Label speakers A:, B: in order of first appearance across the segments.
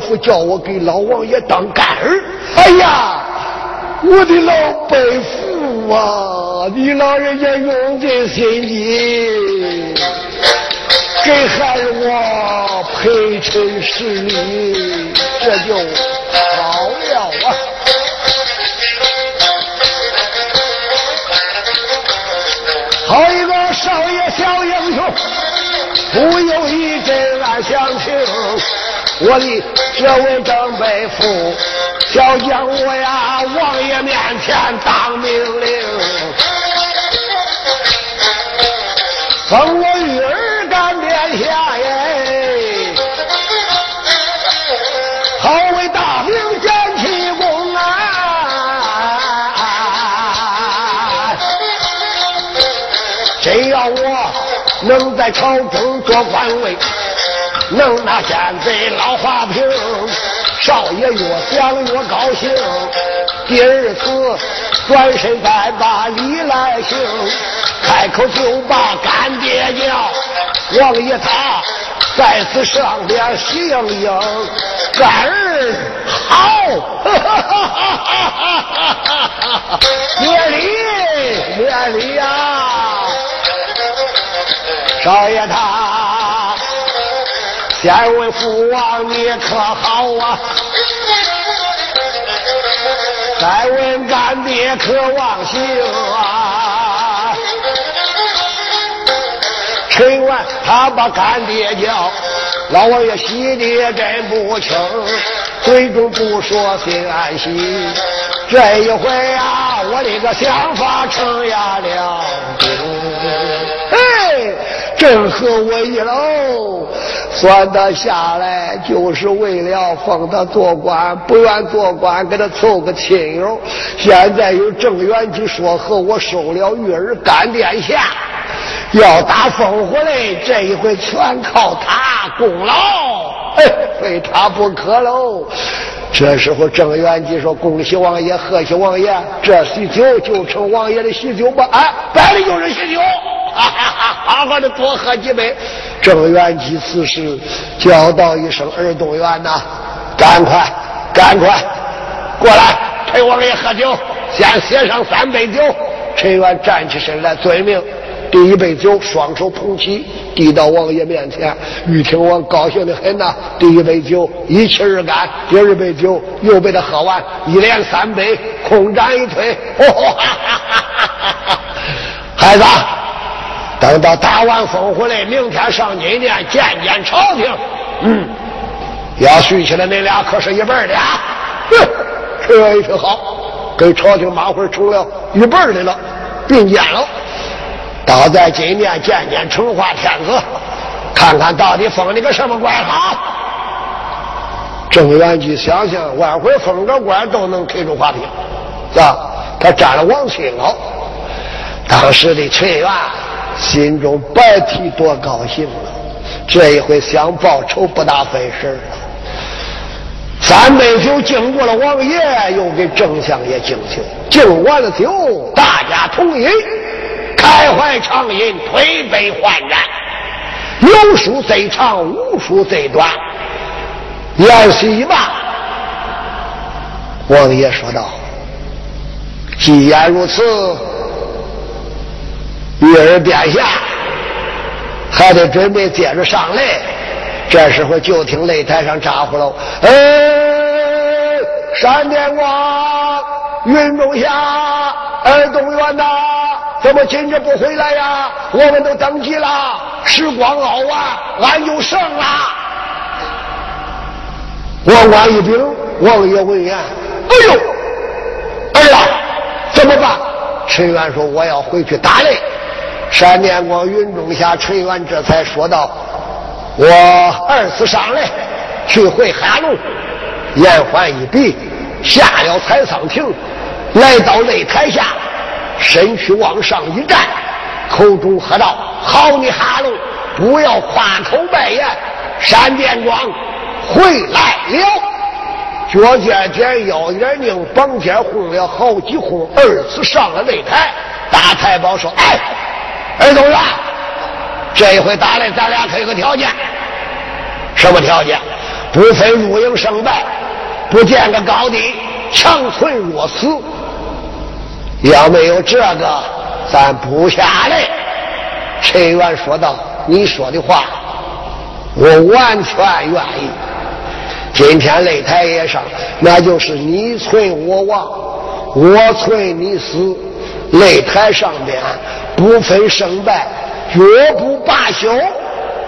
A: 父叫我给老王爷当干儿。哎呀，我的老伯父啊，你老人家用尽心机，给孩子我陪衬十礼，这就好了啊！好一个少爷小英雄！不有一真爱相情，我的这位长辈父，小将我呀，王爷面前当命令，封我玉儿干殿下耶，好为大明建起功啊！真要我。能在朝中做官位，能拿现在老花瓶，少爷越想越高兴。第二次转身再把礼来行，开口就把干爹叫。王爷他在此上边喜盈盈，干儿好，哈哈哈哈哈哈免礼免礼呀！少爷他，先问父王你可好啊？再问干爹可忘形啊？陈完他把干爹叫，老王爷喜的真不轻，嘴中不说心安心。这一回啊，我的个想法成呀了。哎正合我意喽，算他下来就是为了封他做官，不愿做官给他凑个亲友。现在有郑元吉说和我收了玉儿干殿下，要打封回来，这一回全靠他功劳，哎非他不可喽。这时候郑元吉说：“恭喜王爷，贺喜王爷，这喜酒就成王爷的喜酒吧。”哎，摆的就是喜酒。哈哈哈！好好的多喝几杯。郑元吉此时叫道一声：“尔东元呐，赶快，赶快过来陪王爷喝酒。先写上三杯酒。”陈元站起身来，遵命。第一杯酒，双手捧起，递到王爷面前。玉听王高兴的很呐。第一杯酒一气而干，第二杯酒又被他喝完，一连三杯，空盏一推。哈哈哈哈哈孩子。等到打完风回来，明天上金殿见见朝廷。嗯，要续起来，那俩可是一辈的啊！哼，陈元一听好，跟朝廷马会成了一辈的了，并肩了。倒在金殿见见成化天子，看看到底封你个什么官好。郑元吉想想，万回封个官都能开出花瓶，是吧？他占了王亲了。当时的陈元。心中白提多高兴了，这一回想报仇不大费事了。三杯酒敬过了王爷，又给郑相爷敬酒。敬完了酒，大家同饮，开怀畅饮，推杯换盏。有书最长，无书最短。宴席一罢，王爷说道：“既然如此。”玉儿殿下还得准备接着上擂，这时候就听擂台上咋呼喽：“哎，闪电光，云中霞，二东元呐，怎么今日不回来呀？我们都登基了，时光熬啊，俺就胜了。”王冠一禀，王爷闻言：“哎呦，儿啊，怎么办？”陈元说：“我要回去打擂。”闪电光云中下，陈元这才说道：“我二次上来，去回哈龙。”言欢一笔，下了采桑亭，来到擂台下，身躯往上一站，口中喝道：“好你哈龙，不要夸口拜言，闪电光回来了。”脚尖尖，腰眼拧，绑肩轰了好几轰，二次上了擂台。大太保说：“哎。”二东元，这一回打来，咱俩可有个条件。什么条件？不分输赢胜败，不见个高低，强存弱死。要没有这个，咱不下来。陈元说道：“你说的话，我完全愿意。今天擂台也上，那就是你存我亡，我存你死。擂台上边不分胜败，绝不罢休。”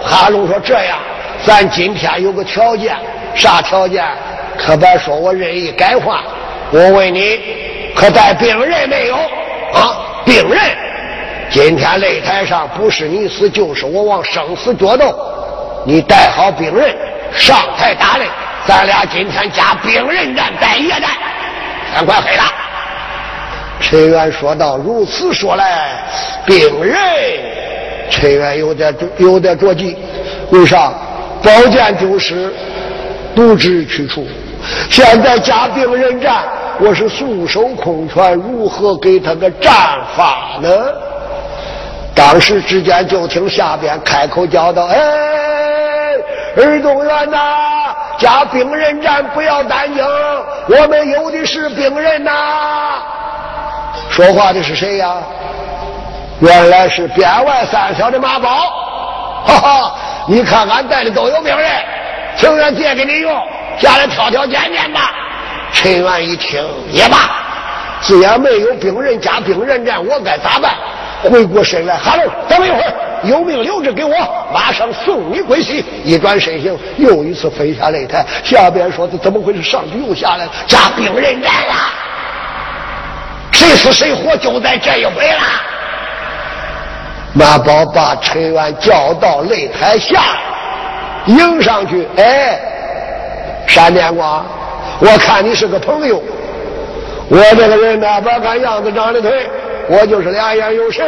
A: 哈龙说：“这样。”咱今天有个条件，啥条件？可别说我任意改换。我问你，可带病人没有？啊，病人！今天擂台上不是你死就是我亡，生死决斗。你带好病人上台打擂，咱俩今天加病人战，带夜战。天快黑了。陈元说道：“如此说来，病人。”陈元有点有点着急，为啥？宝剑就是不知去处，现在加病人战，我是束手空拳，如何给他个战法呢？当时之间就听下边开口叫道：“哎，儿童员呐，加病人战不要担惊，我们有的是病人呐。”说话的是谁呀？原来是边外三小的马宝，哈哈。你看，俺带的都有病人，情愿借给你用，下来挑挑拣拣吧。陈元一听也罢，既然没有病人加病人战，我该咋办？回过身来，哈喽，等一会儿，有命留着给我，马上送你归西。一转身形，又一次飞下擂台。下边说的怎么回事？上去又下来了，加病人战了。谁死谁活，就在这一回了。马宝把陈元叫到擂台下，迎上去。哎，闪电光，我看你是个朋友。我这个人呢，别看样子长得腿，我就是两眼有神。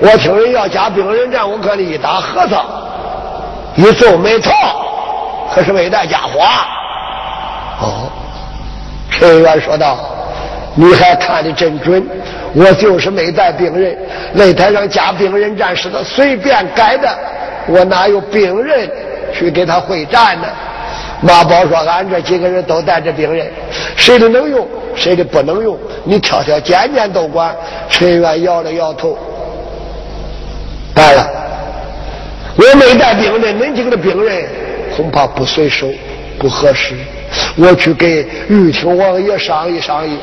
A: 我听人要加兵人战，我可你一打核桃，一皱眉头，可是没带家伙。哦，陈元说道：“你还看的真准。”我就是没带病人，擂台上加病人战士的随便改的，我哪有病人去给他会战呢？马宝说：“俺这几个人都带着病人，谁的能用，谁的不能用，你挑挑拣拣都管。”陈元摇了摇头，罢了，我没带病人，恁几个的病人恐怕不随手，不合适。我去给玉清王爷商议商议。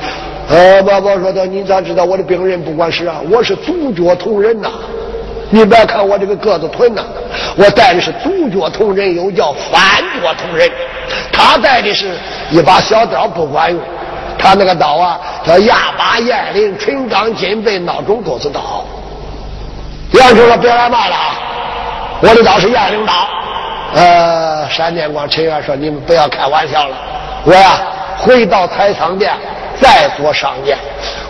A: 呃，宝宝说道：“你咋知道我的病人不管事啊？我是足脚同人呐！你别看我这个个子臀呐，我带的是足脚同人，又叫反脚同人。他带的是一把小刀，不管用。他那个刀啊，叫亚把燕翎纯钢金背孬种钩子刀。杨叔说别来骂了啊！我的刀是燕翎刀。呃，闪电光陈元说：你们不要开玩笑了。我呀，回到太仓店。”再做商店，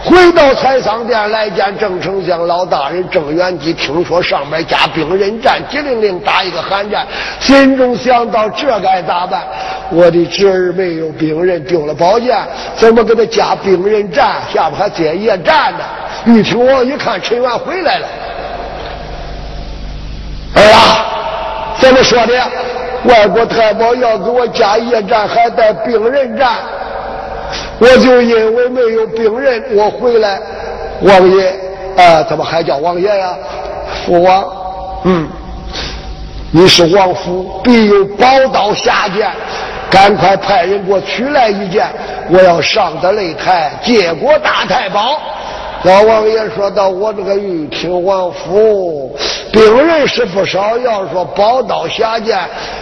A: 回到财商店来见郑丞相老大人郑元吉，听说上面加兵人战，急灵灵打一个寒战，心中想到这该咋办？我的侄儿没有兵刃，丢了宝剑，怎么给他加兵刃战？下边还接夜战呢？一听我一看陈元回来了，儿啊，怎么说的？外国太保要给我加夜战，还带兵刃战？我就因为没有病人，我回来，王爷啊，怎么还叫王爷呀？父王，嗯，你是王府，必有宝刀下剑，赶快派人给我取来一件，我要上的擂台，结果大太保。老王爷说到：“我这个玉听王府病人是不少，要说宝刀下剑，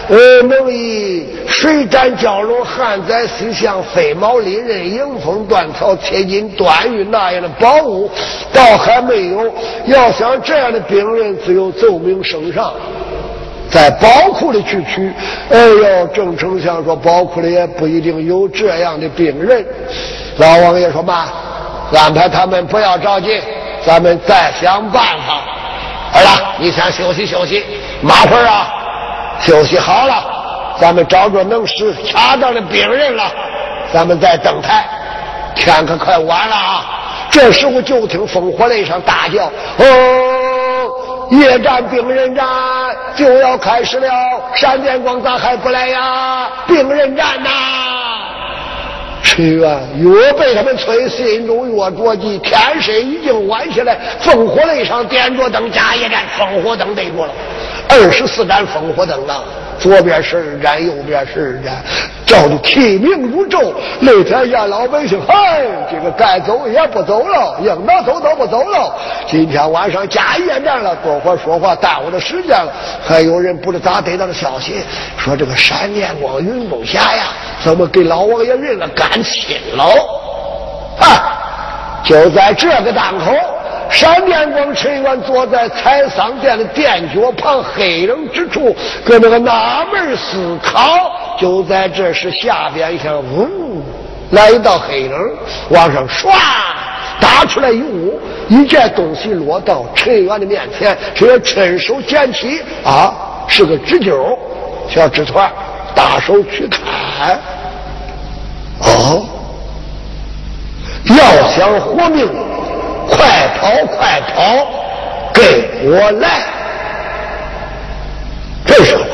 A: 呃，能以水战蛟龙、旱灾西向、飞毛利刃、迎风断条、贴金断玉那样的宝物，倒还没有。要想这样的病人，只有奏明圣上，在宝库里去取。哎呦，郑丞相说，宝库里也不一定有这样的病人。老王爷说嘛。”安排他们不要着急，咱们再想办法。儿子，你先休息休息，马会儿啊，休息好了，咱们找着能使恰当的病人了，咱们再登台。天可快晚了啊！这时候就听烽火雷上大叫：“哦，夜战病人战就要开始了，闪电光咋还不来呀？病人战呐！屈原越被他们催，心中越着急。天色已经晚起来，烽火擂上点着灯，加夜战，烽火灯对着了，二十四盏烽火灯啊！左边十二盏，右边十二盏，照的提明如昼。那天下老百姓，嗨，这个该走也不走了，应当走都不走了。今天晚上加夜战了，多会说话耽误了时间了。还有人不知咋得到的消息，说这个闪电光、云梦霞呀，怎么给老王爷认了干亲了？啊！就在这个档口。闪电光陈元坐在采桑店的垫脚旁黑影之处，搁那个纳闷思考。就在这时，下边一下呜，来一道黑影，往上唰打出来一物，一件东西落到陈元的面前。陈元伸手捡起，啊，是个纸揪，小纸团，大手去看，哦，要想活命。快跑，快跑，跟我来！这什么？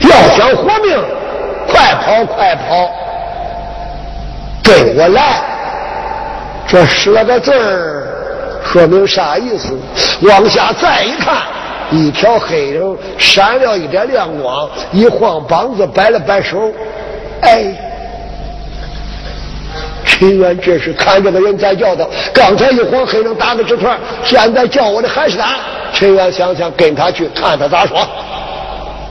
A: 要想活命，快跑，快跑，跟我来！这十来个字儿，说明啥意思？往下再一看，一条黑影闪了一点亮光，一晃膀子，摆了摆手，哎。陈元这是看这个人在叫他，刚才一伙黑人打个纸团，现在叫我的还是他。陈元想想跟他去看他咋说，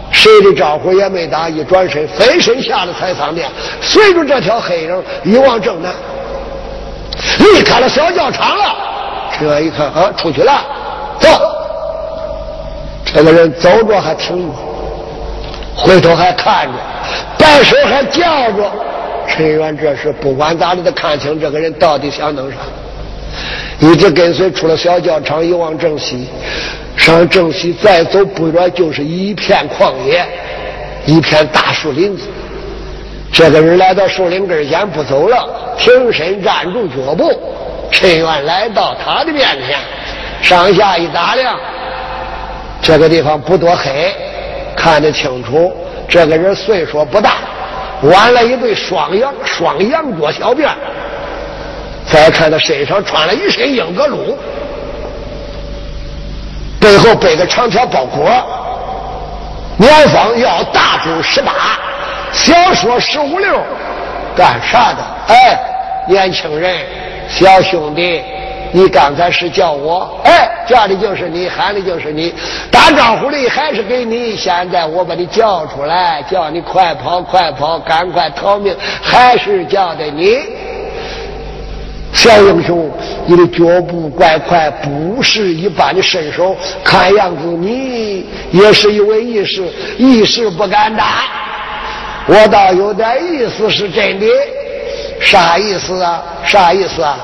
A: 谁的招呼也没打，一转身飞身下了采桑店，随着这条黑影一往正南，离开了小教场了。陈元一看啊，出去了，走。这个人走着还挺，回头还看着，摆手还叫着。陈元这时不管咋的，都看清这个人到底想弄啥。一直跟随出了小教场，一往正西，上正西再走不远就是一片旷野，一片大树林子。这个人来到树林根前不走了，挺身站住脚步。陈元来到他的面前，上下一打量，这个地方不多黑，看得清楚，这个人岁数不大。挽了一对双羊双羊角小辫再看他身上穿了一身英格鲁，背后背个长条包裹，年方要大周十八，小说十五六，干啥的？哎，年轻人，小兄弟。你刚才是叫我，哎，叫的就是你，喊的就是你，打招呼的还是给你。现在我把你叫出来，叫你快跑，快跑，赶快逃命，还是叫的你。小英雄，你的脚步怪快，不是一般的身手。看样子你也是一位义士，义士不敢当。我倒有点意思，是真的。啥意思啊？啥意思啊？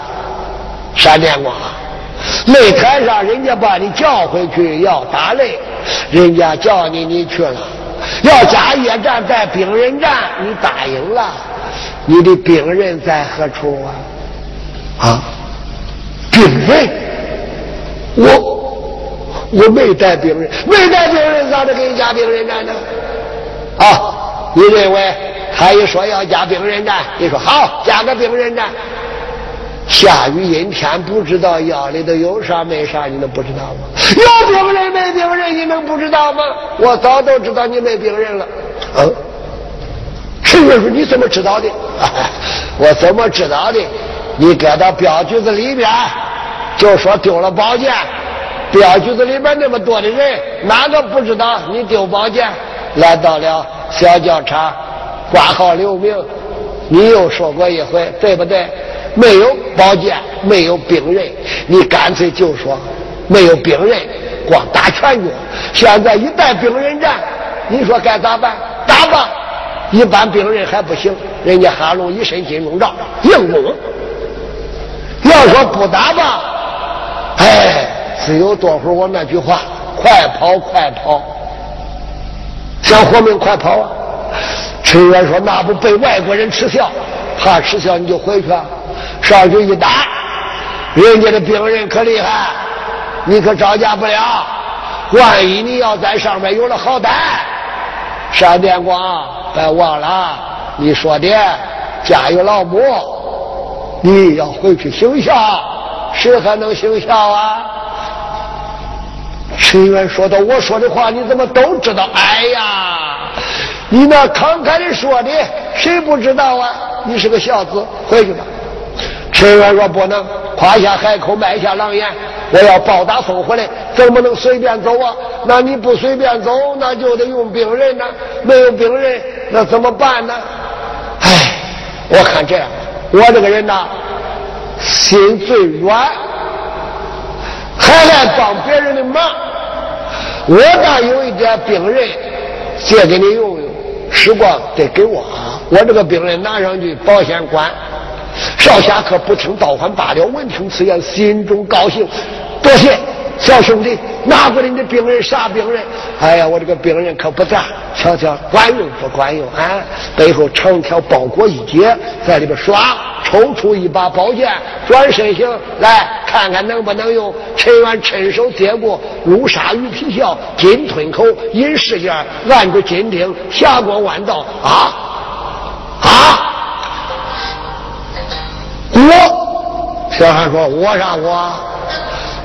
A: 闪电光，擂台上人家把你叫回去要打擂，人家叫你你去了，要加野战在兵刃战，你答应了，你的兵刃在何处啊？啊，兵刃，我我没带兵刃，没带兵刃咋的给你加兵刃战呢？啊，你认为他一说要加兵刃战，你说好，加个兵刃战。下雨阴天，不知道腰里头有啥没啥，你能不知道吗？有病人没病人，你能不知道吗？我早都知道你没病人了。嗯，陈元说：“你怎么知道的？” 我怎么知道的？你搁到镖局子里边，就说丢了宝剑。镖局子里边那么多的人，哪个不知道你丢宝剑？来到了小教场，挂号留名。你又说过一回，对不对？没有宝剑，没有兵刃，你干脆就说没有兵刃，光打拳脚。现在一旦兵刃战，你说该咋办？打吧！一般兵刃还不行，人家哈龙一身金钟罩，硬攻。要说不打吧，哎，只有多会儿我那句话：快跑，快跑！想活命，快跑啊！陈元说：“那不被外国人耻笑，怕耻笑你就回去啊。”上去一打，人家的兵人可厉害，你可招架不了。万一你要在上面有了好歹，闪电光，别忘了你说的家有老母，你要回去行孝，谁还能行孝啊？陈元说道：“我说的话你怎么都知道？哎呀，你那慷慨的说的，谁不知道啊？你是个孝子，回去吧。”陈元说：“不能，夸下海口，卖下狼烟，我要报答送回来，怎么能随便走啊？那你不随便走，那就得用病人呐，没有病人，那怎么办呢？哎，我看这样，我这个人呐，心最软，还爱帮别人的忙。”我倒有一点病人借给你用用，时光得给我。我这个病人拿上去保险管。少侠可不听倒还罢了。闻听此言，心中高兴，多谢小兄弟拿过来你的病人啥病人？哎呀，我这个病人可不咋，瞧瞧管用不管用啊？背后长条包裹一截，在里边刷。抽出一把宝剑，转身行来看看能不能用。陈元趁手接过，乌纱鱼皮鞘，金吞口，银饰件，按着金钉，霞光万道。啊啊！我，小孩说：“我啥我？”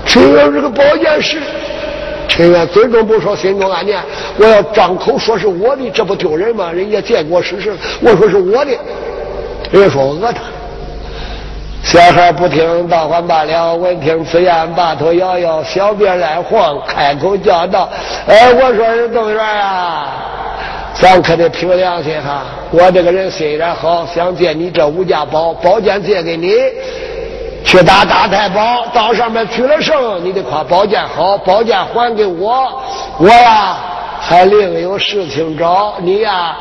A: 陈元这个宝剑是。陈元嘴中不说，心中暗念：我要张口说是我的，这不丢人吗？人家见过事实，我说是我的，人家说我讹他。小孩不听，大还罢了。闻听此言，把头摇摇，小辫来晃，开口叫道：“哎，我说是邓元啊，咱可得凭良心哈。我这个人虽然好，想借你这五家宝宝剑借给你，去打大太保，到上面取了胜，你得夸宝剑好，宝剑还给我。我呀，还另有事情找你呀。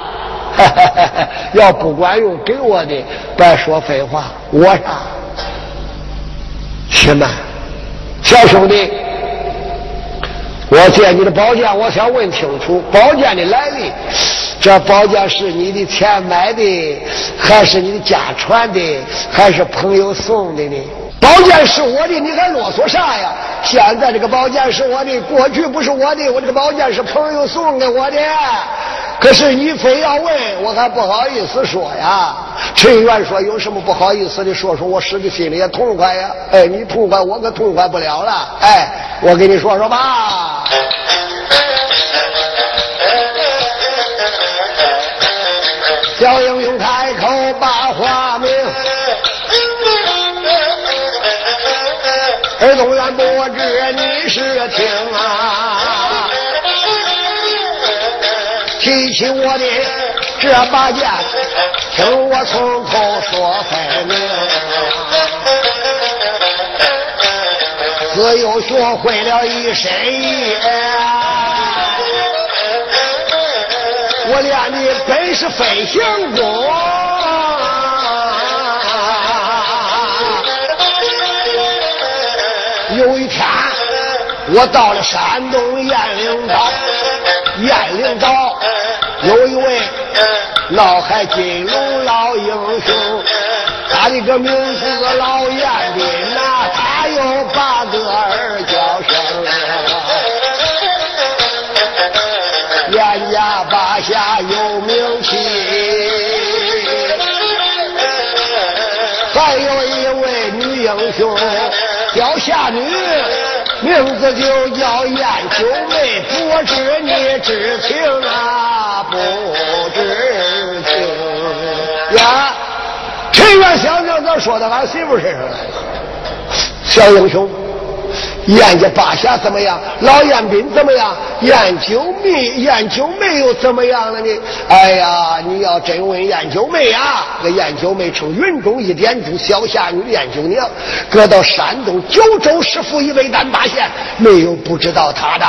A: 要不管用，给我的，别说废话。我啥？且慢，小兄弟，我借你的宝剑，我想问清楚宝剑的来历。这宝剑是你的钱买的，还是你的家传的，还是朋友送的呢？宝剑是我的，你还啰嗦啥呀？现在这个宝剑是我的，过去不是我的。我这个宝剑是朋友送给我的。可是你非要问，我还不好意思说呀。陈元说：“有什么不好意思的？说说我使的心里也痛快呀。”哎，你痛快，我可痛快不了了。哎，我给你说说吧。听啊。提起我的这把剑，听我从头说分明。自幼学会了一身艺，我练的本是飞行功。有一天，我到了山东雁翎岛。雁翎岛有一位闹海金龙老英雄，他的个名字老雁斌呐，他有八个儿叫声，雁家八下有名气，还有一位女英雄叫夏女。名字就叫燕九妹，不知你知情啊？不知情呀？陈元想想，咋说到俺媳妇身上来了？小英雄。燕家八侠怎么样？老燕兵怎么样？燕九妹，燕九妹又怎么样了呢？哎呀，你要真问燕九妹啊，那燕九妹称云中一点珠，小侠女燕九娘，搁到山东九州师府一位丹八县，没有不知道她的。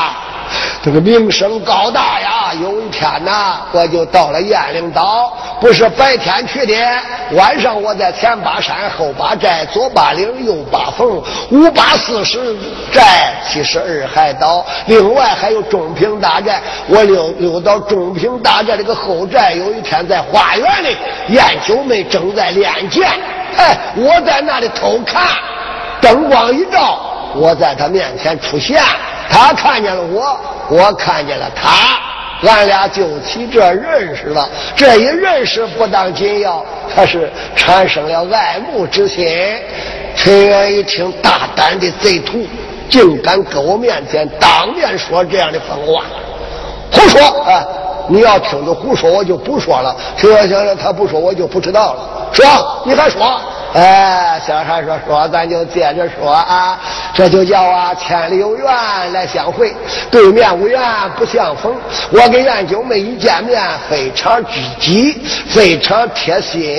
A: 这个名声高大呀！有一天呐，我就到了雁翎岛，不是白天去的，晚上我在前八山后八寨左八岭右八峰五八四十寨七十二海岛，另外还有中平大寨。我溜溜到中平大寨这个后寨，有一天在花园里，燕九妹正在练剑，哎，我在那里偷看，灯光一照。我在他面前出现，他看见了我，我看见了他，俺俩就起这认识了。这一认识不当紧要，他是产生了爱慕之心。陈元一听，大胆的贼徒，竟敢搁我面前当面说这样的疯话，胡说啊！你要听着胡说，我就不说了。陈元想想，他不说，我就不知道了。说，你还说？哎，小孩说说，咱就接着说啊。这就叫啊，千里有缘来相会，对面无缘不相逢。我跟燕九妹一见面，非常知己，非常贴心。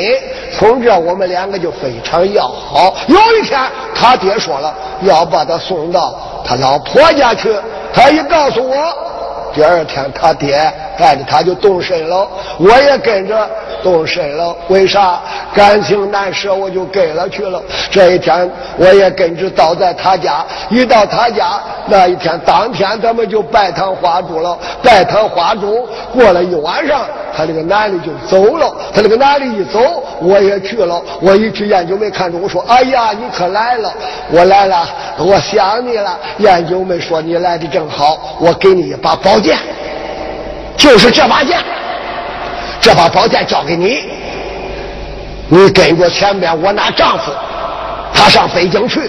A: 从这我们两个就非常要好。有一天，他爹说了要把他送到他老婆家去，他一告诉我。第二天，他爹带着他就动身了，我也跟着动身了。为啥？感情难舍，我就跟了去了。这一天，我也跟着到在他家。一到他家那一天，当天他们就拜堂花烛了。拜堂花烛过了一晚上，他那个男的就走了。他那个男的一走，我也去了。我一去，燕九妹看着我说：“哎呀，你可来了！我来了，我想你了。”燕九妹说：“你来的正好，我给你一把宝。”剑，就是这把剑，这把宝剑交给你，你跟着前边我那丈夫，他上北京去，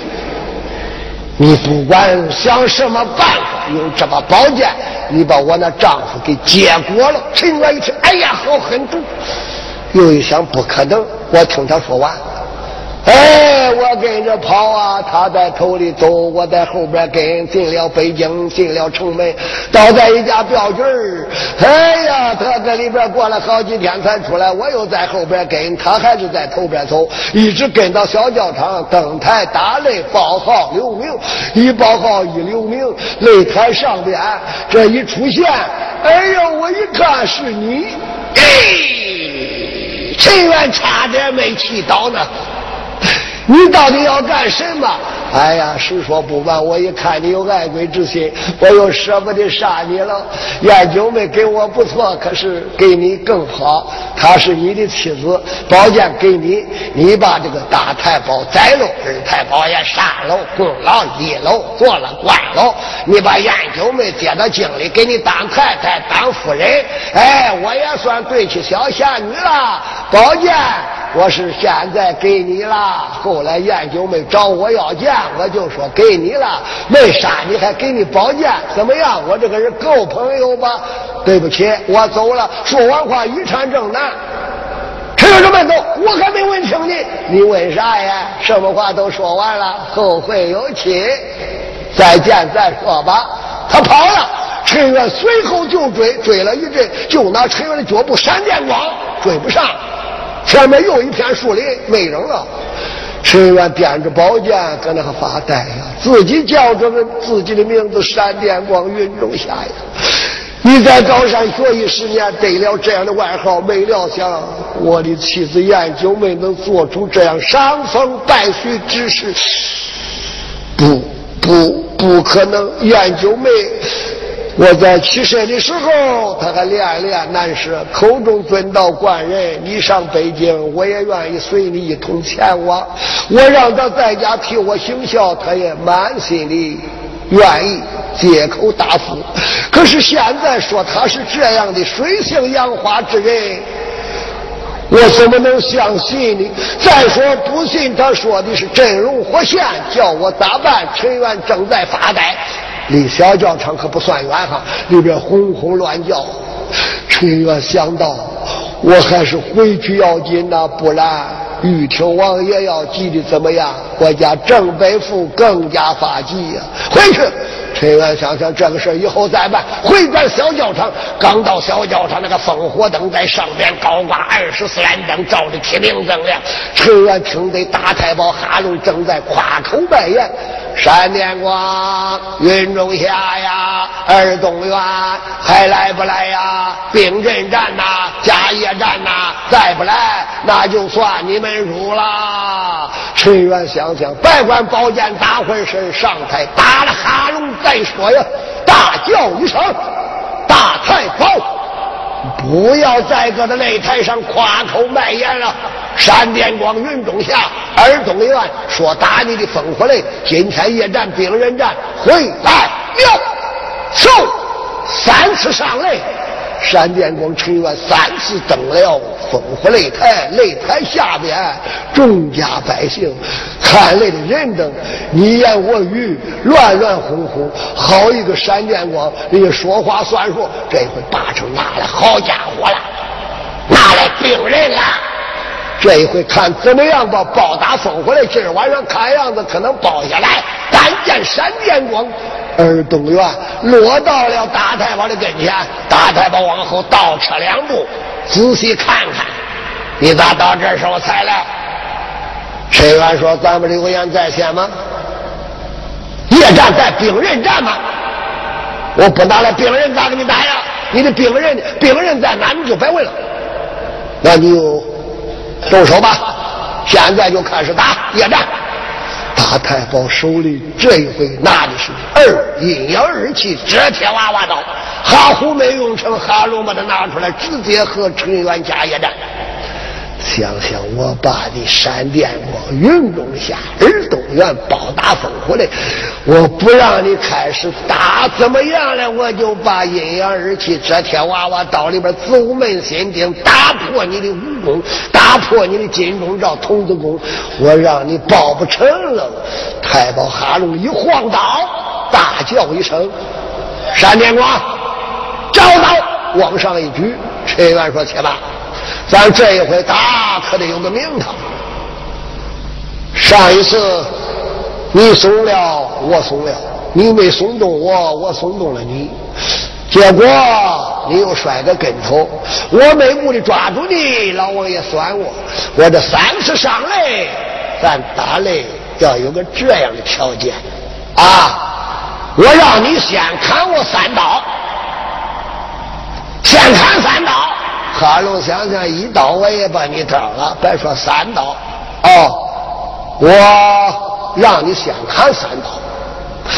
A: 你不管想什么办法，用这把宝剑，你把我那丈夫给结果了。陈元一听，哎呀，好狠毒！又一想，不可能，我听他说完。哎，我跟着跑啊，他在头里走，我在后边跟，进了北京，进了城门，倒在一家镖局。哎呀，他在里边过了好几天才出来，我又在后边跟，他还是在头边走，一直跟到小教场，登台打擂，报号留名，一报号一留名，擂台上边这一出现，哎呦，我一看是你，哎，陈元差点没气倒呢。你到底要干什么？哎呀，实说不瞒，我一看你有爱国之心，我又舍不得杀你了。燕九妹给我不错，可是给你更好。她是你的妻子，宝剑给你，你把这个大太保宰了，二太保也杀了，功劳立了，做了官了。你把燕九妹接到京里，给你当太太，当夫人。哎，我也算对起小仙女了。宝剑。我是现在给你了，后来燕九妹找我要剑，我就说给你了，没杀你还给你宝剑，怎么样？我这个人够朋友吧？对不起，我走了。说完话，一产正南，陈有什么走？我还没问清你，你问啥呀？什么话都说完了，后会有期，再见再说吧。他跑了，陈元随后就追，追了一阵，就拿陈元的脚步闪电光，追不上。前面又一片树林，没人了。陈元掂着宝剑搁那发呆呀，自己叫着自己的名字，闪电光云中下呀。你在高山学艺十年，得了这样的外号，没料想我的妻子燕九妹能做出这样伤风败俗之事。不不不可能，燕九妹。我在起身的时候，他还恋恋难舍，口中尊道官人，你上北京，我也愿意随你一同前往。我让他在家替我行孝，他也满心的愿意，借口答复。可是现在说他是这样的水性杨花之人，我怎么能相信呢？再说不信他说的是真龙活现，叫我咋办？陈元正在发呆。离小教场可不算远哈，里边轰轰乱叫。陈元想到，我还是回去要紧呐，不然玉听王爷要急的怎么样？我家郑北父更加发急呀！回去。陈元想想这个事以后再办。回转小教场，刚到小教场，那个烽火灯在上边高挂二十四盏灯，照的天明锃亮。陈元听得大太保哈龙正在夸口拜言。闪电光，云中下呀，二东元还来不来呀？兵阵战呐，家业战呐，再不来那就算你们输了。陈元想想，别管宝剑咋回事，上台打了哈龙再说呀！大叫一声：“大太保，不要在搁在擂台上夸口卖言了。”闪电光云中下，二东院说打你的烽火雷，今天夜战兵刃战回来了，走三次上擂。闪电光陈元三次登了烽火擂台，擂台下边众家百姓看擂的人等你言我语，乱乱哄哄。好一个闪电光，人家说话算数。这一回八成拿来好家伙了，拿来病人了。这一回看怎么样吧？包打烽火擂，今儿晚上看样子可能包下来。但见闪电光。二东元落到了大太保的跟前，大太保往后倒撤两步，仔细看看，你咋到这时候才来？陈元说：“咱们刘言在先吗？夜战在兵刃战吗？我不拿来兵刃咋给你打呀？你的兵刃兵刃在哪？你就别问了。那你就动手吧，现在就开始打夜战。”大太保手里这一回拿的是二阴阳二气遮天娃娃刀，哈虎没用成，哈龙把它拿出来，直接和陈元家一战。想想我爸的闪电光云中下，耳东元包打烽火的，我不让你开始打，怎么样了？我就把阴阳二气遮天娃娃刀里边走门心钉，打破你的武功，打破你的金钟罩童子功，我让你报不成了。太保哈龙一晃刀，大叫一声：“闪电光，招刀！”往上一举，陈元说：“且吧。”咱这一回打可得有个名堂。上一次你松了，我松了；你没松动我，我松动了你。结果你又摔个跟头，我没顾的抓住你，老王爷算我。我这三次上来，咱打擂要有个这样的条件啊！我让你先砍我三刀，先砍三刀。哈龙想想，一刀我也把你刀了，别说三刀。哦，我让你先砍三刀，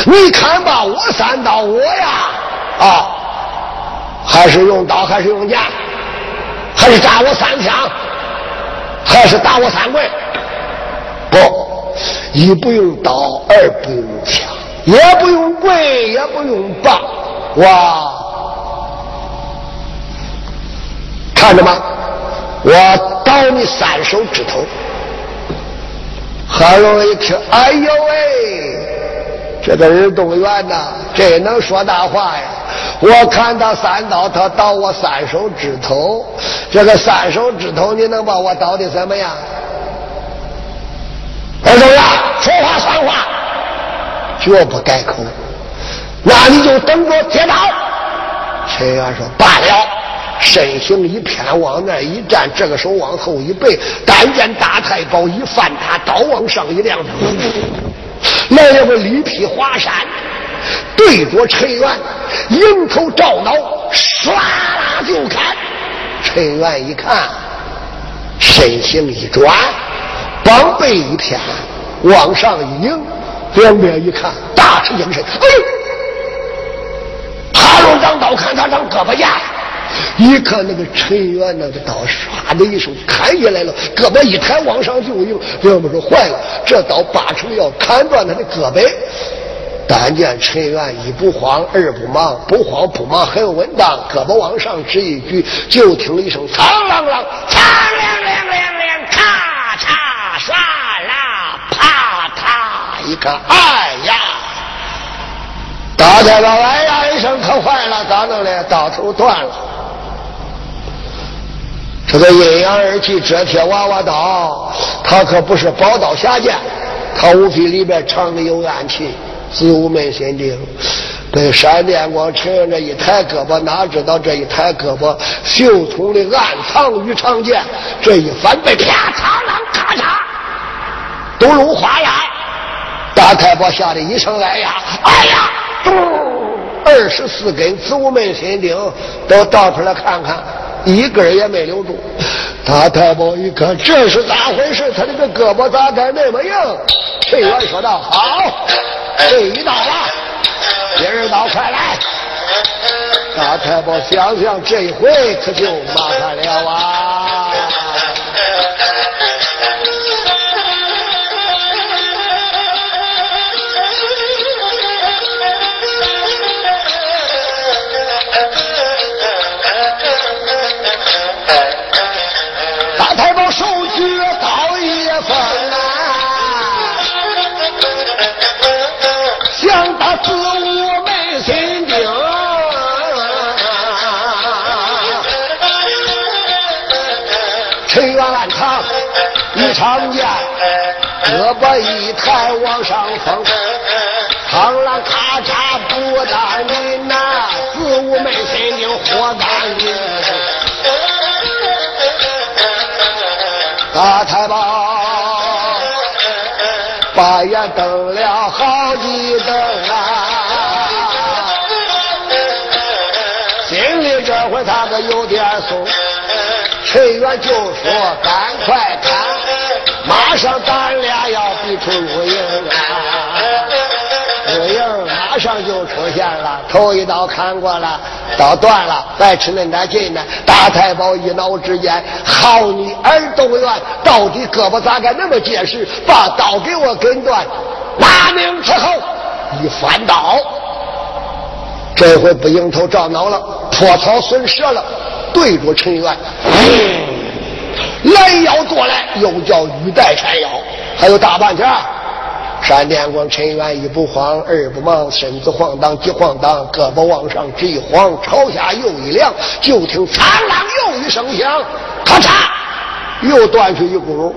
A: 你砍吧，我三刀，我呀，啊，还是用刀，还是用剑，还是扎我三枪，还是打我三棍？不，一不用刀，二不用枪，也不用棍，也不用棒，哇！看着吗？我刀你三手指头。何龙一听，哎呦喂，这个人动员呐，这能说大话呀？我看他三刀，他刀我三手指头。这个三手指头，你能把我刀的怎么样？二东元，说话算话，绝不改口。那你就等着接刀。陈元说罢了。身形一偏，往那一站，这个手往后一背，但见大太保一翻他，刀往上一亮，来了个力劈华山，对着陈元迎头照脑，唰啦就砍。陈元一看，身形一转，膀背一偏，往上一迎，两边一看，大吃精神。哎呦！哈龙长刀，看他长胳膊架。一看那个陈元那个刀，唰的一声砍下来了，胳膊一抬往上就迎。要么说坏了，这刀八成要砍断他的胳膊。但见陈元一不慌二不忙，不慌不忙很稳当，胳膊往上直一举，就听了一声“嘡啷啷”，“嘡亮亮亮亮”，咔嚓唰啦，啪嗒，一看，哎呀！大太保哎呀一声，可坏了，咋弄的？刀头断了。这个阴阳二气遮天娃娃刀，它可不是宝刀下剑，它无非里边藏的有暗器，子午门心定。被闪电光趁着一抬胳膊，哪知道这一抬胳膊，袖筒里暗藏鱼长剑，这一翻背，啪嚓啷咔嚓，都如花样。大太保吓得一声哎呀，哎呀，嘟，二十四根子午门心钉都倒出来看看。一根也没留住，大太保一看这是咋回事？他这个胳膊咋的那么硬？陈元说道：“好，这一刀了，第二刀快来！”大太保想想，这一回可就麻烦了啊！太保手举刀一锋啊，想打子午门心钉。陈元暗藏一长剑，胳膊一抬往上峰，螳螂咔嚓不打人呐，子午门心钉活干大太保把眼瞪了好几瞪啊，心里这会他可有点怂。陈元就说：“赶快看，马上咱俩要比出入营见了，头一刀砍过了，刀断了，白吃恁点劲呢。大太保一脑之间，好你耳东元，到底胳膊咋敢那么结实？把刀给我跟断，拿命伺候一翻刀，这回不迎头撞脑了，破草损蛇了，对着陈元，拦腰过来，又叫玉带缠腰，还有大半截。闪电光，陈元一不慌，二不忙，身子晃荡，急晃荡，胳膊往上直一晃，朝下又一亮，就听苍啷又一声响，咔嚓，又断出一股，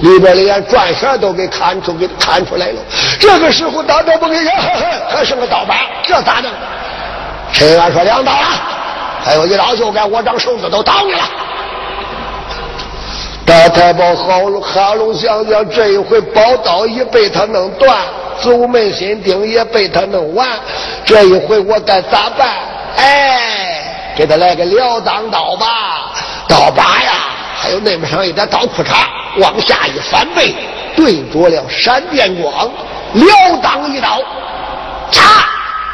A: 里边连转弦都给看出，给看出来了。这个时候，大刀不给人，还剩个刀把，这咋整？陈元说：“两刀了，还有一刀就该我长手指头刀你了。”大太保哈龙哈龙想想，这一回宝刀已被他弄断，子午门心钉也被他弄完，这一回我该咋办？哎，给他来个撩裆刀吧，刀把呀，还有那么上一点刀裤衩，往下一翻背，对着了闪电光，撩裆一刀，嚓，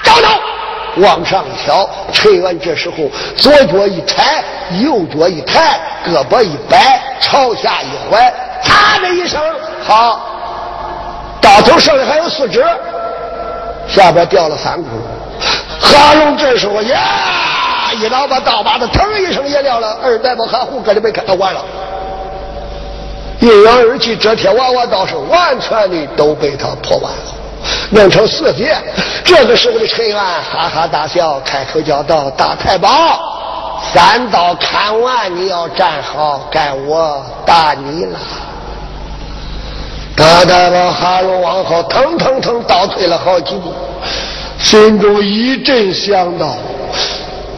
A: 招刀。往上一挑，陈元这时候左脚一抬，右脚一抬，胳膊一摆，朝下一怀，啪的一声，好，刀头上面还有四指，下边掉了三窟窿。哈龙这时候呀，一刀把刀把子腾一声也撂了，二代把哈胡搁里边看他完了。阴阳二气遮天娃娃倒是完全的都被他破完了。弄成四节，这个时候的陈元哈哈大笑，开口叫道：“大太保，三刀砍完，你要站好，该我打你了。”大太保哈喽往后腾腾腾倒退了好几步，心中一阵想到：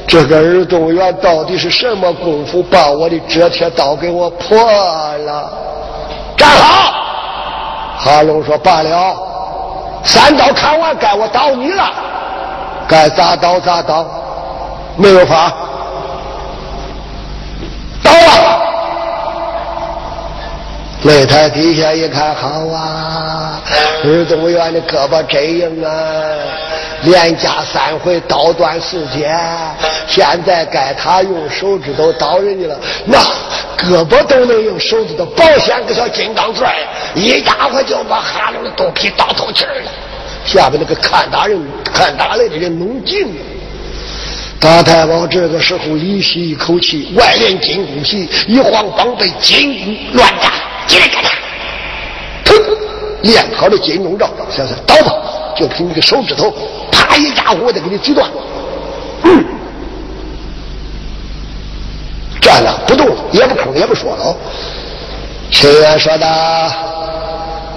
A: 这个尔东元到底是什么功夫，把我的遮天刀给我破了？站好！哈龙说罢了。三刀砍完，该我刀你了，该咋刀咋刀，没有法，刀了！擂台底下一看，好啊，儿子委员的胳膊真硬啊，连架三回刀断四节，现在该他用手指头刀人家了，那胳膊都能用手指头，保险个小金刚钻，一家伙就把哈龙的肚皮倒透气了。下边那个看打人、看打来的人弄劲了。大太保这个时候一吸一口气，外练金箍皮，一晃膀背，金箍乱扎，叽里嘎嚓，腾，练好了金钟罩，想想刀吧，就凭你个手指头，啪一家伙，我得给你锯断。嗯，站了不动，也不吭，也不说了。陈元说的：“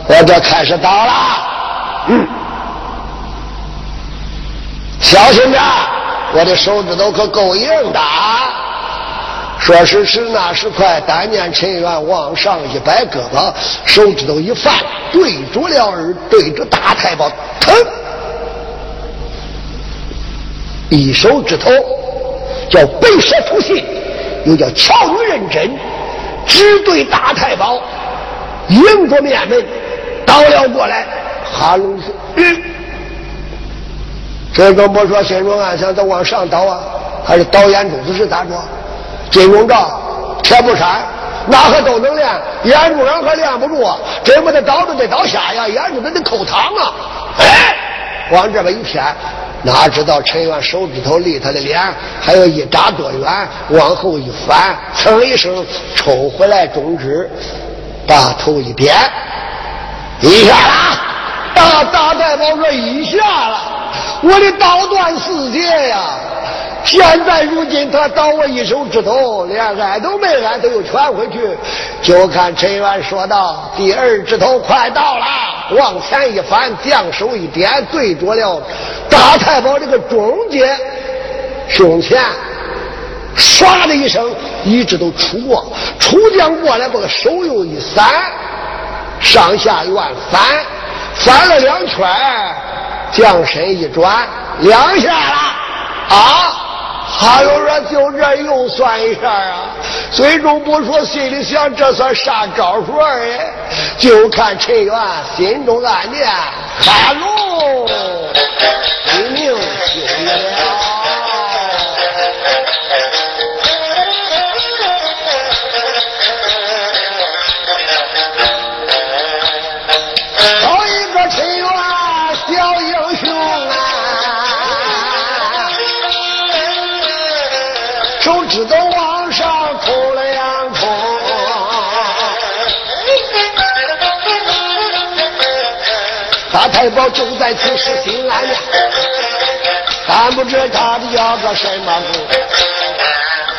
A: 我这开始倒了。”嗯。小心点，我的手指头可够硬的啊。说时迟，那时快，但见陈元往上一摆胳膊，手指头一翻，对住了耳，对着大太保，腾，一手指头叫背蛇突信，又叫巧女认真，只对大太保，迎着面门倒了过来。哈喽说：“嗯。”这个莫说心中暗想，他往上倒啊，还是倒眼珠子是咋着？金钟罩、铁布衫，哪个都能练，眼珠上还练不住啊！真不得倒着得倒下呀，眼珠子得扣糖啊！哎，往这边一偏，哪知道陈元手指头离他的脸还有一扎多远，往后一翻，噌一声抽回来中指，把头一点，一下了。大大太保说一下了，我的刀断四节呀！现在如今他倒我一手指头，连挨都没挨，都又传回去。就看陈元说道：“第二指头快到了，往前一翻，将手一点，对着了大太保这个中间胸前，唰的一声，一指头出过，出将过来，把个手又一散，上下乱翻，翻了两圈，将身一转，两下了啊！哈喽说：“就这又算一下啊！最终不说，心里想这算啥招数哎？就看陈元心中暗念：哈喽，太保就在此时心安了，但不知他的要个什么故。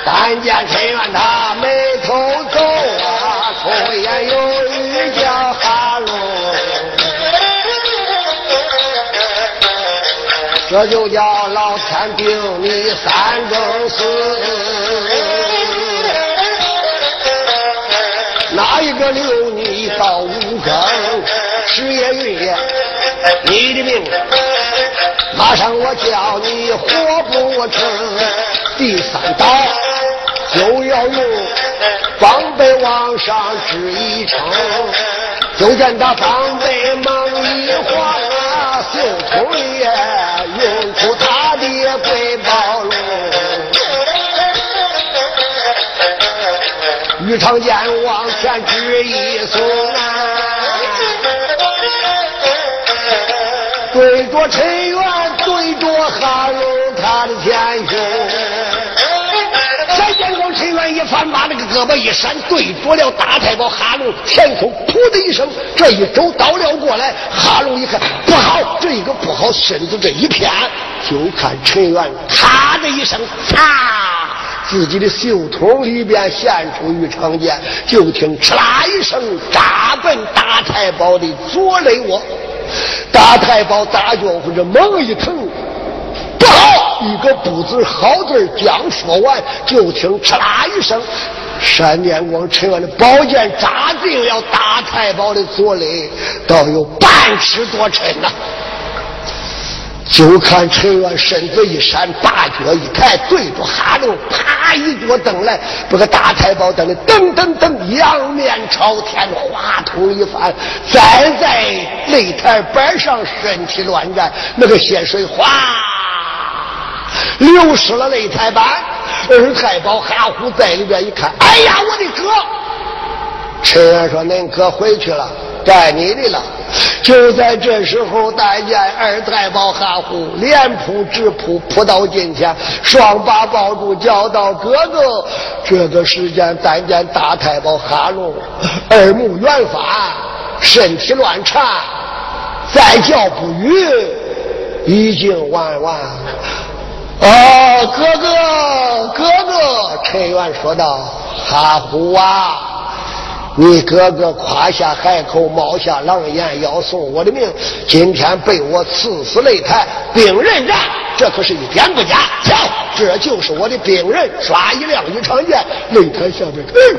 A: 但见陈元他眉头皱啊，口言有语叫哈喽，这就叫老天定你三更死。哪一个留你到五更？十月运也。你的命，马上我叫你活不成。第三刀就要用方贝往上支一撑，就见他方贝猛一晃啊，袖筒里用出他的鬼宝龙。于长剑往前支一松啊。对着陈元，对着哈喽，他的前胸。闪电光陈元一翻，把那个胳膊一闪，对着了大太保哈喽，前胸噗的一声，这一肘倒了过来。哈喽一看不好，这一个不好，身子这一偏，就看陈元咔的一声，嚓，自己的袖筒里边现出玉长剑，就听哧啦一声，扎奔大太保的左肋窝。大太保大脚夫这猛一疼，不好！一个不字好字将说完，就听嚓啦一声，闪电光陈元的宝剑扎进了大太保的左肋，倒有半尺多沉呐。就看陈元身子一闪，大脚一抬，对着哈喽，啪一脚蹬来，把个大太保蹬的噔噔噔，仰面朝天，话筒一翻，再在擂台板上身体乱战，那个血水哗流失了擂台板。二太保哈虎在里边一看，哎呀，我的哥！陈元说：“恁哥回去了。”该你的了！就在这时候，但见二太保哈虎连扑直扑，扑到近前，双把抱住，叫道：“哥哥！”这个时间，但见大太保哈龙耳目圆发，身体乱颤，再叫不语，已经完完。啊，哥哥，哥哥！陈元说道：“哈虎啊！”你哥哥夸下海口，冒下狼烟，要送我的命。今天被我刺死擂台，兵刃斩，这可是一点不假。瞧，这就是我的兵刃，刷一亮一长剑，擂台下面，嗯，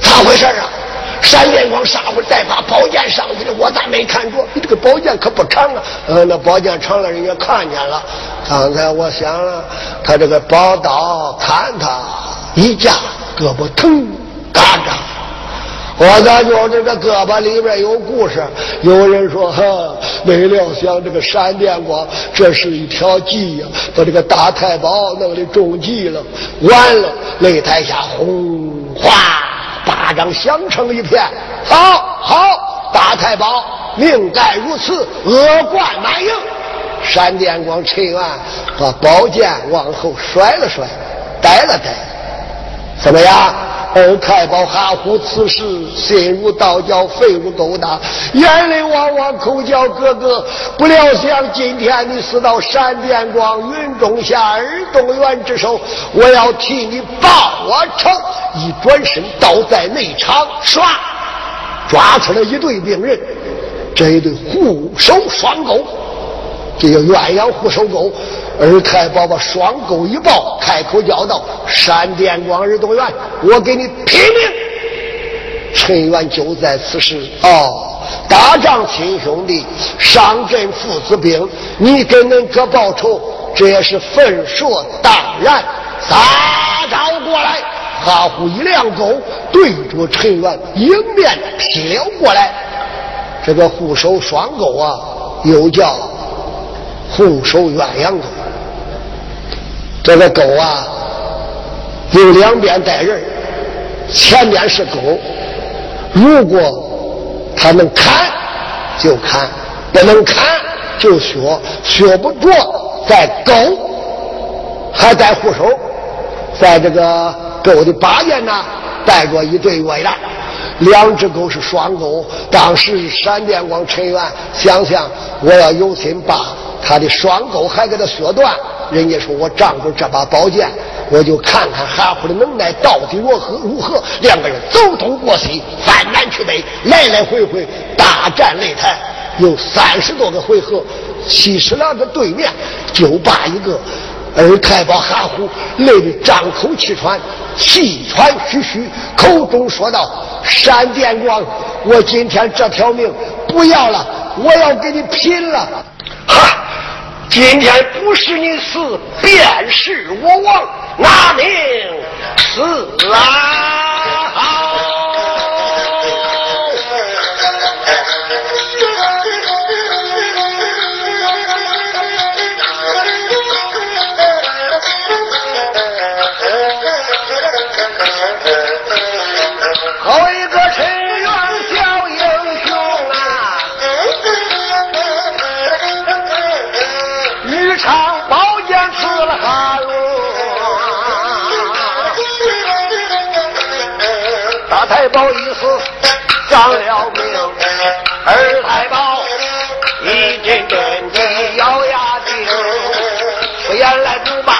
A: 咋回事啊？闪电光杀回再把宝剑上去了，我咋没看着？你这个宝剑可不长啊！呃，那宝剑长了，人家看见了。刚才我想了，他这个宝刀看他一架，胳膊疼，我咋觉这个胳膊里边有故事？有人说，呵，没料想这个闪电光，这是一条计呀，把这个大太保弄的中计了。完了，擂台下轰哗，巴掌响成一片。好好，大太保命该如此，恶贯满盈。闪电光陈元把宝剑往后甩了甩，呆了呆，怎么样？二太保哈虎此时心如刀绞，肺如狗打，眼泪汪汪，口叫哥哥。不料想今天你死到闪电光云中下二东元之手，我要替你报我仇。一转身倒在内场，唰，抓出来一对病人，这一对护手双钩，这叫鸳鸯护手钩。二太保把双钩一抱，开口叫道：“闪电光日东元，我给你拼命！”陈元就在此时，哦，打仗亲兄弟，上阵父子兵，你给恁哥报仇，这也是分说当然。撒招过来，哈呼一亮钩，对着陈元迎面劈了过来。这个护手双钩啊，又叫护手鸳鸯钩。这个钩啊，有两边带人，前边是钩。如果他能砍，就砍；不能砍，就削。削不着，再钩，还带护手。在这个钩的八边呢，带着一对月牙，两只钩是双钩。当时闪电光陈元想想，我要有心把他的双钩还给他削断。人家说我仗着这把宝剑，我就看看哈虎的能耐到底如何如何。两个人走东过西，翻南去北，来来回回大战擂台，有三十多个回合。七十郎的对面就把一个二太保哈虎累得张口气喘，气喘吁吁，口中说道：“闪电光，我今天这条命不要了，我要给你拼了！”哈。今天不是你死，便是我亡，拿命死啊！太保一死，丧了命。二太保一阵阵地咬牙定，出言来不骂，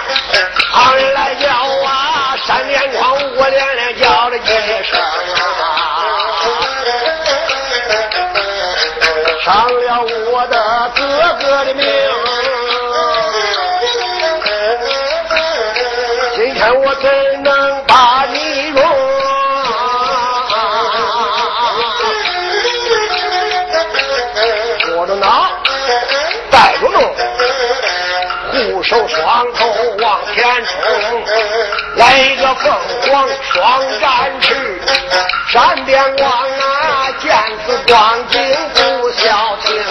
A: 旁人来叫啊，闪电光我连连叫了几声啊，伤了我的哥哥的命。今天我怎手双头往前冲，来个凤凰双展翅，闪电光啊，见此光景不消停。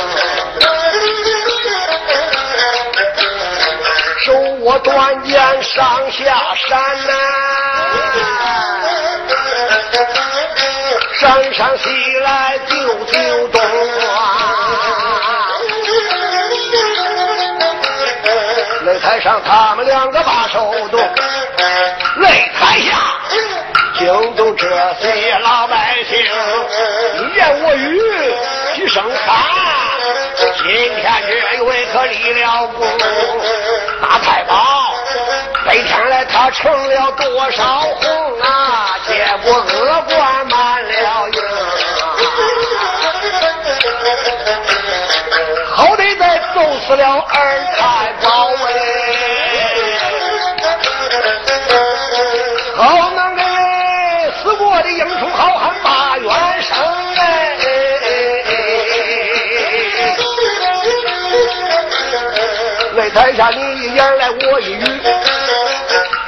A: 手握短剑上下闪呐，上上西来就就动啊。擂台上，他们两个把手动；擂台下，惊动这些老百姓。你言我语，几声喊。今天这一位可立了功，大太保。白天来他成了多少红啊？结果恶贯满了盈。死了二太保哎，好能给死过的英雄好汉把冤声哎！擂台下你一言来我一语，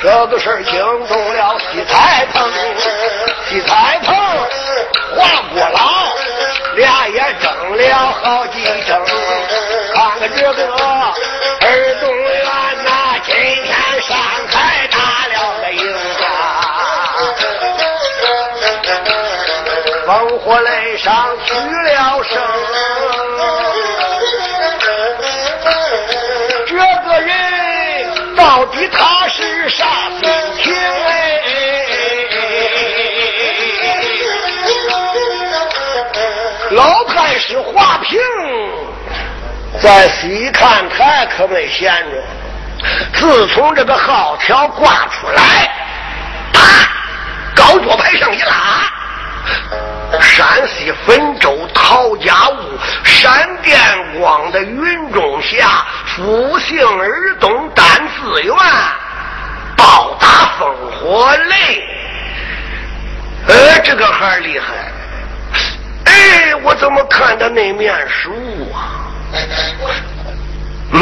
A: 这个事儿惊动了西彩棚，西彩棚黄过老俩眼睁了好几睁。这个二东元呐，今天上台打了个赢啊！烽火擂上取了胜。问他是啥心情哎？老太师华平在西看台可没闲着，自从这个号条挂出来，啪，高桌牌上一拉。山西汾州陶家坞闪电光的云中下，复兴尔东单自远，暴打烽火雷。呃，这个孩厉害。哎，我怎么看他那面是雾啊？嗯，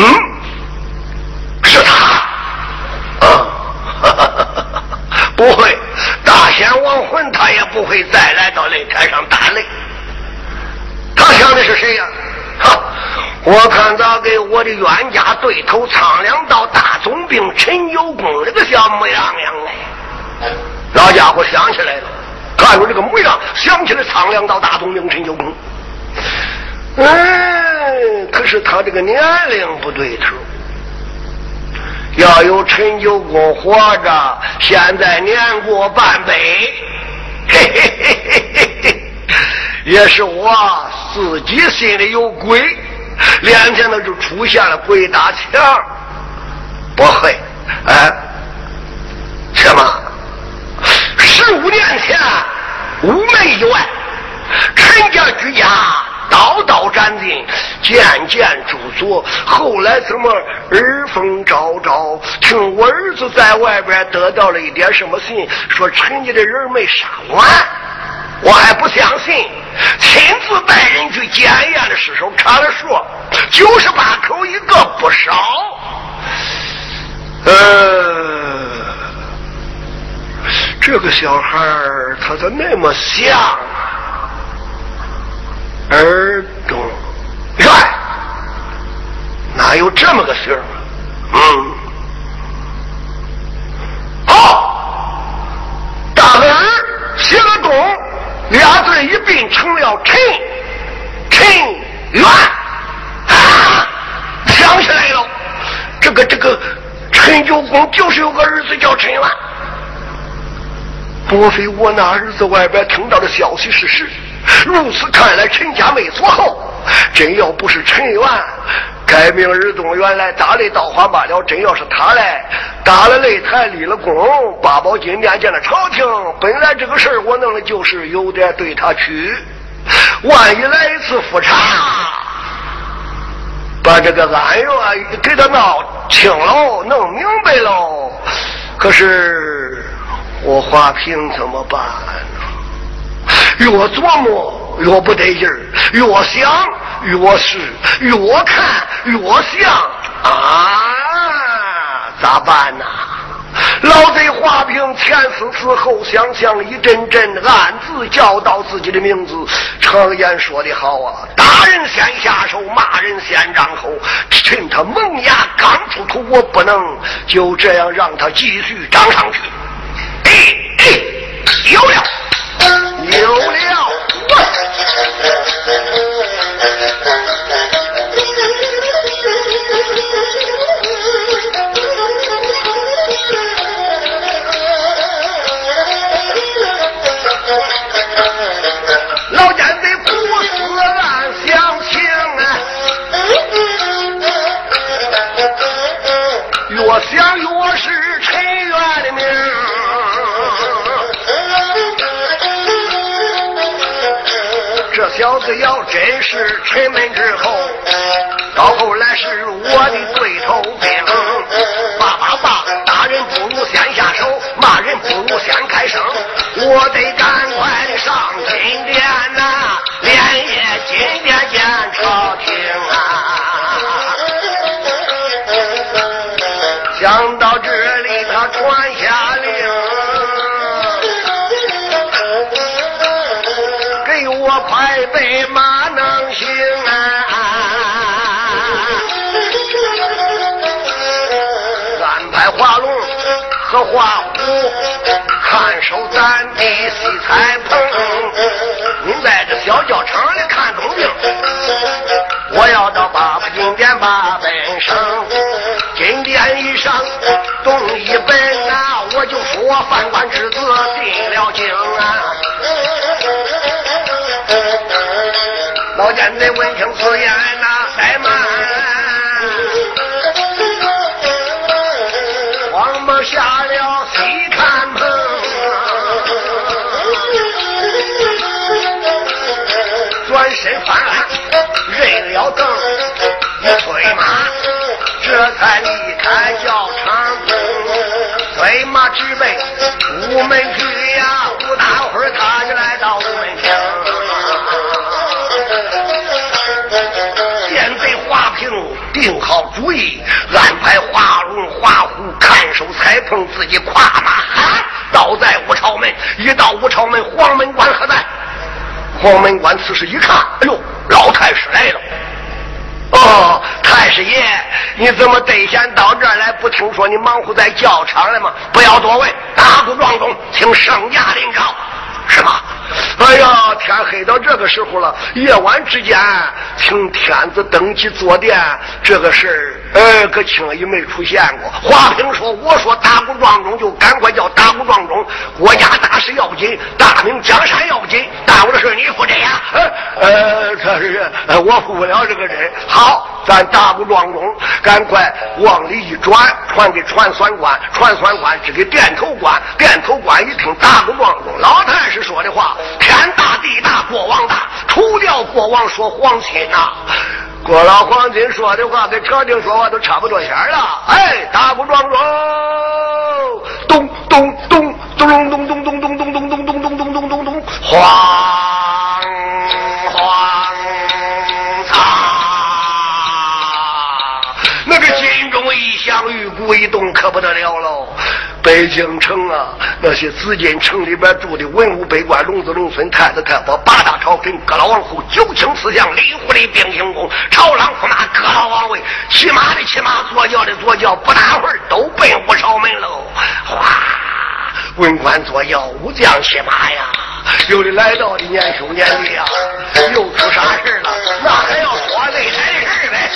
A: 是他。啊，不会。大仙亡魂，他也不会再来到擂台上打擂。他想的是谁呀？哈！我看他给我的冤家对头苍凉道大总兵陈有功这个小模样样哎！老家伙想起来了，看着这个模样，想起了苍凉道大总兵陈有功。哎，可是他这个年龄不对头。要有陈九公活着，现在年过半百，嘿嘿嘿嘿嘿嘿，也是我自己心里有鬼。两天呢就出现了鬼打墙，不会，哎，什么？十五年前，五门以外，陈家居家。刀刀斩尽，件件铸作。后来怎么耳风昭昭？听我儿子在外边得到了一点什么信，说陈家的人没杀完。我还不相信，亲自带人去检验的时候查了数，九十八口一个不少。呃，这个小孩他咋那么像啊？耳朵还有这么个事儿？嗯，好，大个儿写个东，俩字一并成了陈陈元啊！想起来了，这个这个陈九公就是有个儿子叫陈元。莫非我那儿子外边听到的消息是实？如此看来，陈家没做好，真要不是陈元，改明日东原来打擂倒花罢了。真要是他来打了擂台立了功，八宝金殿见了朝廷，本来这个事儿我弄的就是有点对他屈。万一来一次复查，把这个案源给他闹清喽，弄明白喽。可是。我花瓶怎么办呢？越琢磨越不得劲儿，越想越是，越看越像啊！咋办呐？老贼花瓶前思思后想想，一阵阵暗自叫道自己的名字。常言说的好啊，打人先下手，骂人先张口。趁他萌芽刚出头，我不能就这样让他继续长上去。哎哎有了，小子要真是沉闷之后，到后来是我的对头兵。爸爸爸，打人不如先下手，骂人不如先开声。我得赶快上京西彩棚，你在这小教场里看东兵，我要到八宝金殿把本生。金殿一上动一本啊，我就说犯官之子定了经啊。老奸贼闻听此言呐，怠慢，翻案，认了灯，一催马，这才离开教场，催马直奔午门去呀。不大会儿，他就来到午门厅。定好主意，安排华龙、华虎看守彩棚，自己跨马倒在武朝门。一到武朝门，黄门关何在？黄门关此时一看，哎呦，老太师来了！哦，太师爷，你怎么得闲到这儿来？不听说你忙活在教场了吗？不要多问，大鼓庄中，请圣驾临朝。是吗？哎呀，天黑到这个时候了，夜晚之间请天子登基坐殿，这个事儿，呃，可轻易没出现过。华平说：“我说打鼓庄中就赶快叫打鼓庄中，国家大事要紧，大明江山要紧，耽误的事你负责呀？”呃，他是呃我负不了这个人。好，咱打鼓庄中赶快往里一转，传给传算官，传算官只给殿头官，殿头官一听打鼓庄中，老太师说的话，天大地大，国王大，除掉国王说皇亲呐。郭老黄金说的话跟朝廷说话都差不多钱了。哎，打鼓撞钟，咚咚咚咚咚咚咚咚咚咚咚咚咚咚咚咚咚咚，哗。响玉鼓一动，可不得了喽！北京城啊，那些紫禁城里边住的文武百官、龙子龙孙、太子太保、八大朝臣、各老王后、九卿四相、李虎的兵行宫、朝郎驸马、各老王位，骑马的骑马，坐轿的坐轿，不大会儿都奔武朝门喽！哗，文官坐轿，武将骑马呀！有的来到的年兄年弟呀，又出啥事了？那还要说擂台的事呗？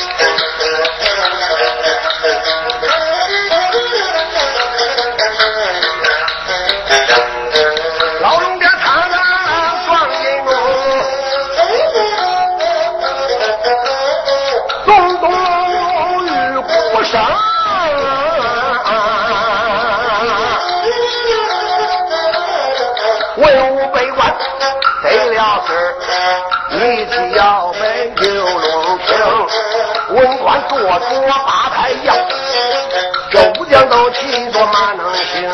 A: 事一起要奔九龙亭，文官坐坐八抬轿，周将都骑着马能行。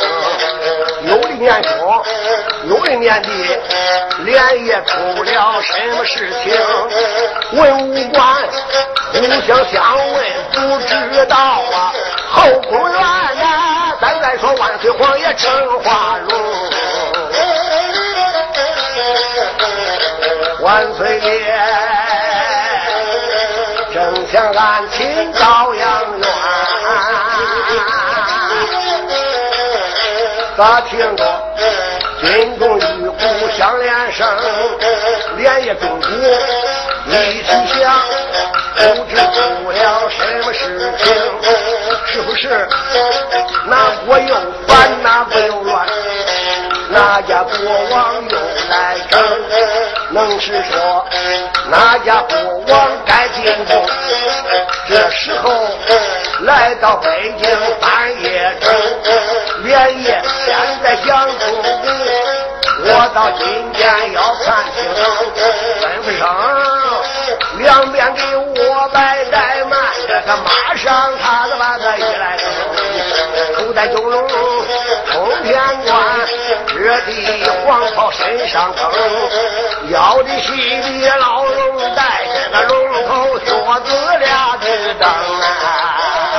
A: 有的年兄，有的年弟，连夜出了什么事情？文武官互相相问，不知道啊。后宫院啊，咱再说万岁皇爷陈化龙，万岁爷正想安亲朝阳院。咋听着金钟玉鼓响连声，连夜钟鼓一起响，不知出了什么事情？是不是那国又反，那国又乱？哪家国王又来争？能是说哪家国王该进宫？这时候来到北京半夜城，连夜现在想出宫，我到今天要看清，吩咐声两边给我摆怠慢，这个马上他的把他一来头戴九龙，热地黄袍身上疼，腰的细的老龙带这个龙头锁子俩只蹬啊，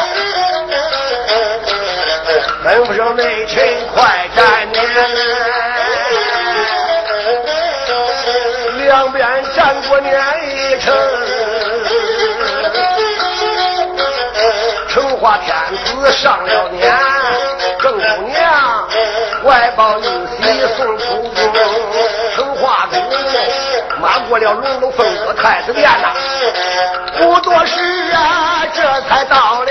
A: 吩咐声内臣快站了龙楼凤阁太子殿呐，不多时啊，这才到。